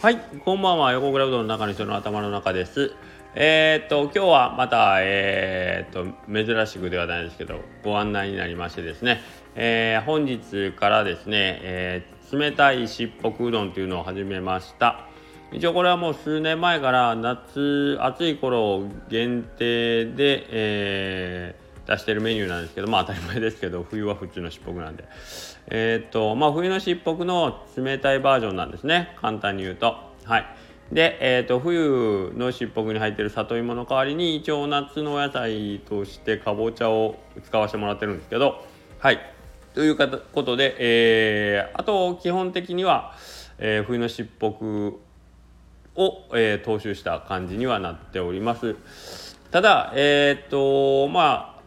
はい、こんばんは。横倉うどんの中の人の頭の中です。えー、っと、今日はまた、えー、っと、珍しくではないですけど、ご案内になりましてですね、えー、本日からですね、え冷たいしっぽくうどんというのを始めました。一応これはもう数年前から夏、暑い頃限定で、え出してるメニューなんですけどまあ当たり前ですけど 冬は普通のしっぽくなんで。えー、っとまあ冬のしっぽくの冷たいバージョンなんですね。簡単に言うと。はい。で、えーと、冬のしっぽくに入ってる里芋の代わりに一応夏のお野菜としてかぼちゃを使わせてもらってるんですけど。はい。ということで、えー、あと基本的には、えー、冬のしっぽくを、えー、踏襲した感じにはなっております。ただえっ、とまあ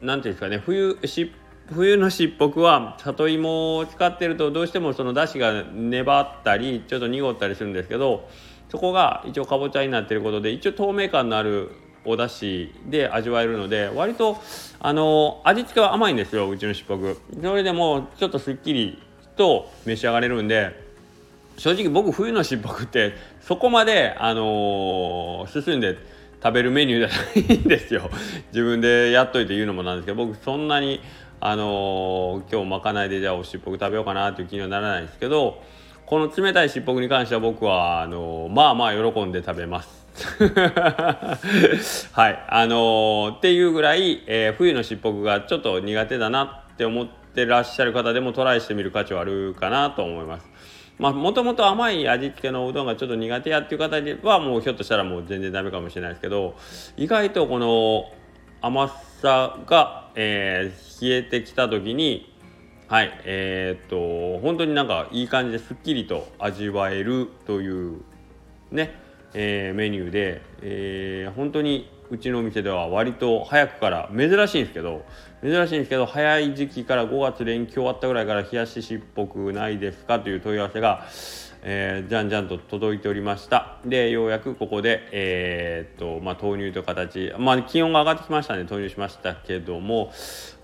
何ていうんですかね冬し冬のしっぽくは里芋を使ってるとどうしてもそのだしが粘ったりちょっと濁ったりするんですけどそこが一応かぼちゃになってることで一応透明感のあるお出汁で味わえるので割とあの味付けは甘いんですようちのしっぽく。それでもちょっとすっきりと召し上がれるんで正直僕冬のしっぽくってそこまであの、進んで食べるメニューじゃないんですよ。自分でやっといて言うのもなんですけど僕そんなにあのー、今日まかないでじゃあおしっぽく食べようかなっていう気にはならないんですけどこの冷たいしっぽくに関しては僕はあのー、まあまあ喜んで食べます。はい。あのー、っていうぐらい、え冬のしっぽくがちょっと苦手だなって思ってらっしゃる方でもトライしてみる価値はあるかなと思います。まあもともと甘い味付けのうどんがちょっと苦手やっていう方はもうひょっとしたらもう全然ダメかもしれないですけど意外とこの甘さが、えー、冷えてきた時にはいえー、っと本当になんかいい感じですっきりと味わえるというね、えー、メニューで、えー、本当にうちのお店では割と早くから珍しいんですけど珍しいんですけど早い時期から5月連休終わったぐらいから冷やししっぽくないですかという問い合わせが、えー、じゃんじゃんと届いておりました。でようやくここで、えー、っとまあ、豆乳という形まあ気温が上がってきましたね。投入しましたけども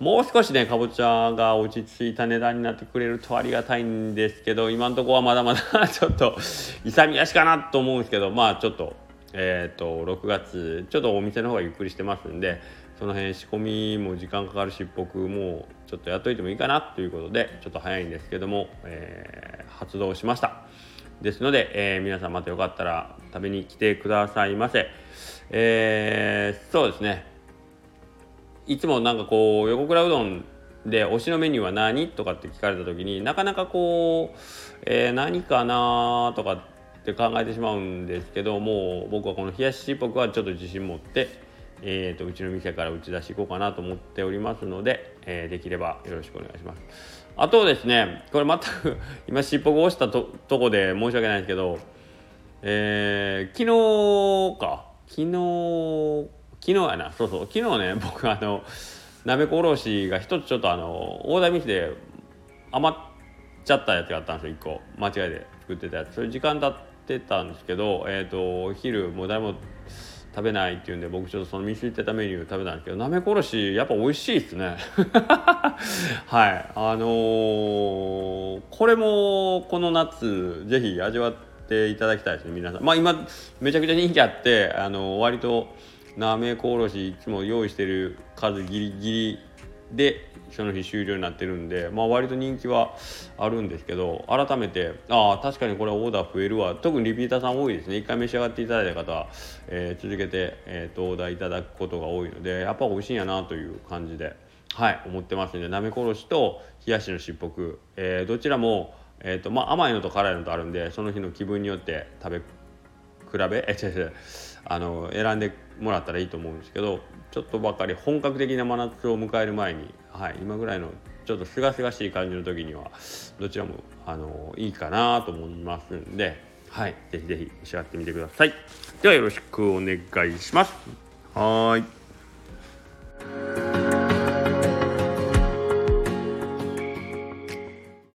もう少しねかぼちゃが落ち着いた値段になってくれるとありがたいんですけど今のところはまだまだ ちょっと勇み足かなと思うんですけどまあちょっとえっ、ー、と6月ちょっとお店の方がゆっくりしてますんでその辺仕込みも時間かかるしっぽくもうちょっとやっといてもいいかなということでちょっと早いんですけども、えー、発動しました。ですので、えー、皆さんまたよかったら食べに来てくださいませ。えー、そうですね。いつもなんかこう横倉うどんで推しのメニューは何？とかって聞かれた時になかなかこう、えー、何かなとかって考えてしまうんですけどもう僕はこの冷やしっぽくはちょっと自信持って、えーと、うちの店から打ち出していこうかなと思っておりますので、えー、できればよろしくお願いします。あとですねこれ全く今しっぽく押したととこで申し訳ないんですけど、えー、昨日か昨日昨日やなそうそう昨日ね 僕あのなめこおろしが一つちょっとあのオーダーミスで余っちゃったやつがあったんですよ1個間違いで作ってたやつそれ時間経ってってたんですけど、えーと、お昼もう誰も食べないっていうんで僕ちょっとその見知ってたメニュー食べたんですけどなめころしやっぱ美味しいですね。はい。あのー、これもこの夏ぜひ味わっていただきたいですね皆さん。まあ今めちゃくちゃ人気あってあのー、割となめこおろしいつも用意してる数ギリギリでその日終了になってるんで、まあ、割と人気はあるんですけど改めてああ確かにこれオーダー増えるわ。特にリピーターさん多いですね。一回召し上がっていただいた方は、えー、続けて、えーと、オーダーいただくことが多いのでやっぱ美味しいんやなという感じではい思ってますんでなめころしと冷やしのしっぽく、えー、どちらも、えーとまあ、甘いのと辛いのとあるんでその日の気分によって食べ比べ？え違う違うあの選んでもらったらいいと思うんですけどちょっとばかり本格的な真夏を迎える前に、はい、今ぐらいのちょっとすがすがしい感じの時にはどちらもあのいいかなと思いますんで、はい、ぜひぜひ召し上がってみてください。ではよろしくお願いします。はい。